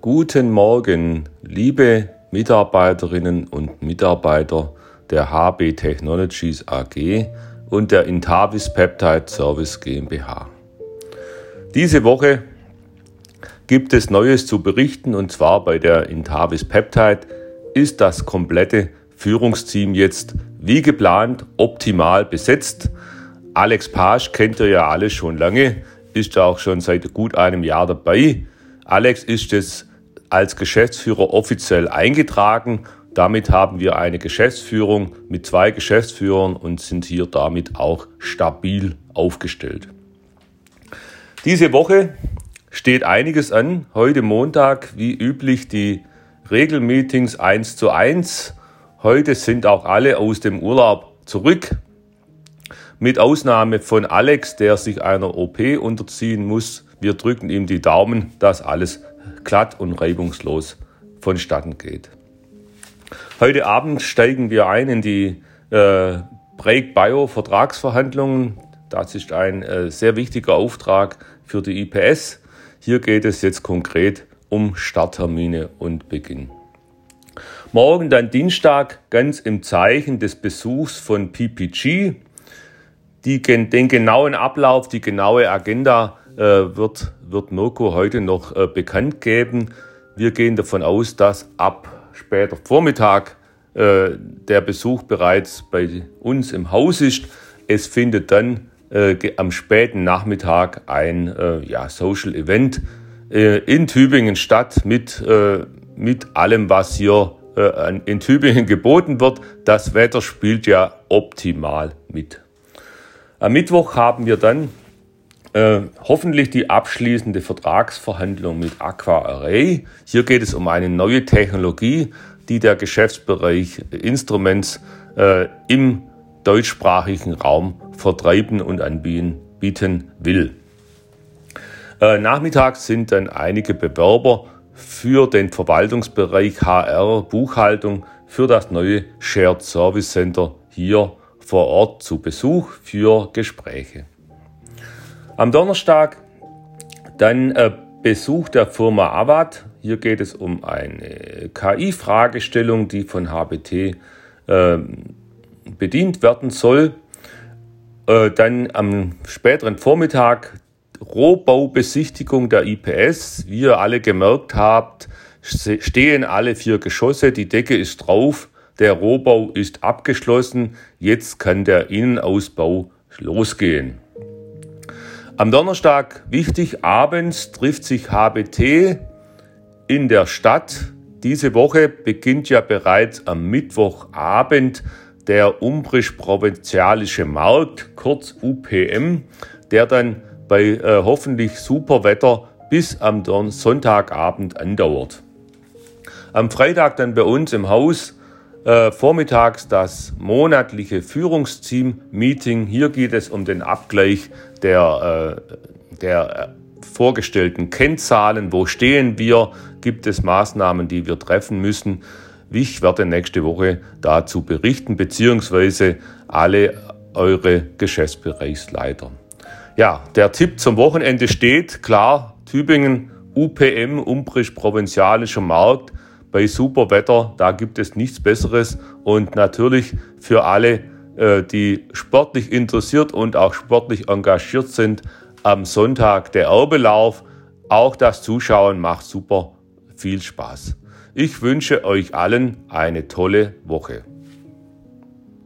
Guten Morgen, liebe Mitarbeiterinnen und Mitarbeiter der HB Technologies AG und der Intavis Peptide Service GmbH. Diese Woche gibt es Neues zu berichten und zwar bei der Intavis Peptide ist das komplette Führungsteam jetzt wie geplant optimal besetzt. Alex Page kennt ihr ja alle schon lange, ist auch schon seit gut einem Jahr dabei. Alex ist jetzt als Geschäftsführer offiziell eingetragen. Damit haben wir eine Geschäftsführung mit zwei Geschäftsführern und sind hier damit auch stabil aufgestellt. Diese Woche steht einiges an. Heute Montag, wie üblich, die Regelmeetings 1 zu 1. Heute sind auch alle aus dem Urlaub zurück. Mit Ausnahme von Alex, der sich einer OP unterziehen muss. Wir drücken ihm die Daumen, dass alles glatt und reibungslos vonstatten geht. Heute Abend steigen wir ein in die äh, Break Bio Vertragsverhandlungen. Das ist ein äh, sehr wichtiger Auftrag für die IPS. Hier geht es jetzt konkret um Starttermine und Beginn. Morgen dann Dienstag ganz im Zeichen des Besuchs von PPG. Die, den genauen Ablauf, die genaue Agenda wird, wird Mirko heute noch äh, bekannt geben. Wir gehen davon aus, dass ab später Vormittag äh, der Besuch bereits bei uns im Haus ist. Es findet dann äh, am späten Nachmittag ein äh, ja, Social Event äh, in Tübingen statt mit, äh, mit allem, was hier äh, in Tübingen geboten wird. Das Wetter spielt ja optimal mit. Am Mittwoch haben wir dann äh, hoffentlich die abschließende Vertragsverhandlung mit Aqua Array. Hier geht es um eine neue Technologie, die der Geschäftsbereich Instruments äh, im deutschsprachigen Raum vertreiben und anbieten will. Äh, nachmittags sind dann einige Bewerber für den Verwaltungsbereich HR Buchhaltung für das neue Shared Service Center hier vor Ort zu Besuch für Gespräche. Am Donnerstag dann äh, Besuch der Firma Avat. Hier geht es um eine KI-Fragestellung, die von HBT äh, bedient werden soll. Äh, dann am späteren Vormittag Rohbaubesichtigung der IPS. Wie ihr alle gemerkt habt, stehen alle vier Geschosse, die Decke ist drauf, der Rohbau ist abgeschlossen, jetzt kann der Innenausbau losgehen. Am Donnerstag, wichtig, abends trifft sich HBT in der Stadt. Diese Woche beginnt ja bereits am Mittwochabend der Umbrisch-Provinzialische Markt, kurz UPM, der dann bei äh, hoffentlich super Wetter bis am Sonntagabend andauert. Am Freitag dann bei uns im Haus äh, vormittags das monatliche Führungsteam-Meeting. Hier geht es um den Abgleich der, äh, der äh, vorgestellten Kennzahlen. Wo stehen wir? Gibt es Maßnahmen, die wir treffen müssen? Ich werde nächste Woche dazu berichten, beziehungsweise alle eure Geschäftsbereichsleiter. Ja, der Tipp zum Wochenende steht, klar, Tübingen, UPM, Umbrisch, Provinzialischer Markt, bei super Wetter, da gibt es nichts Besseres. Und natürlich für alle, äh, die sportlich interessiert und auch sportlich engagiert sind, am Sonntag der Erbelauf. Auch das Zuschauen macht super viel Spaß. Ich wünsche euch allen eine tolle Woche.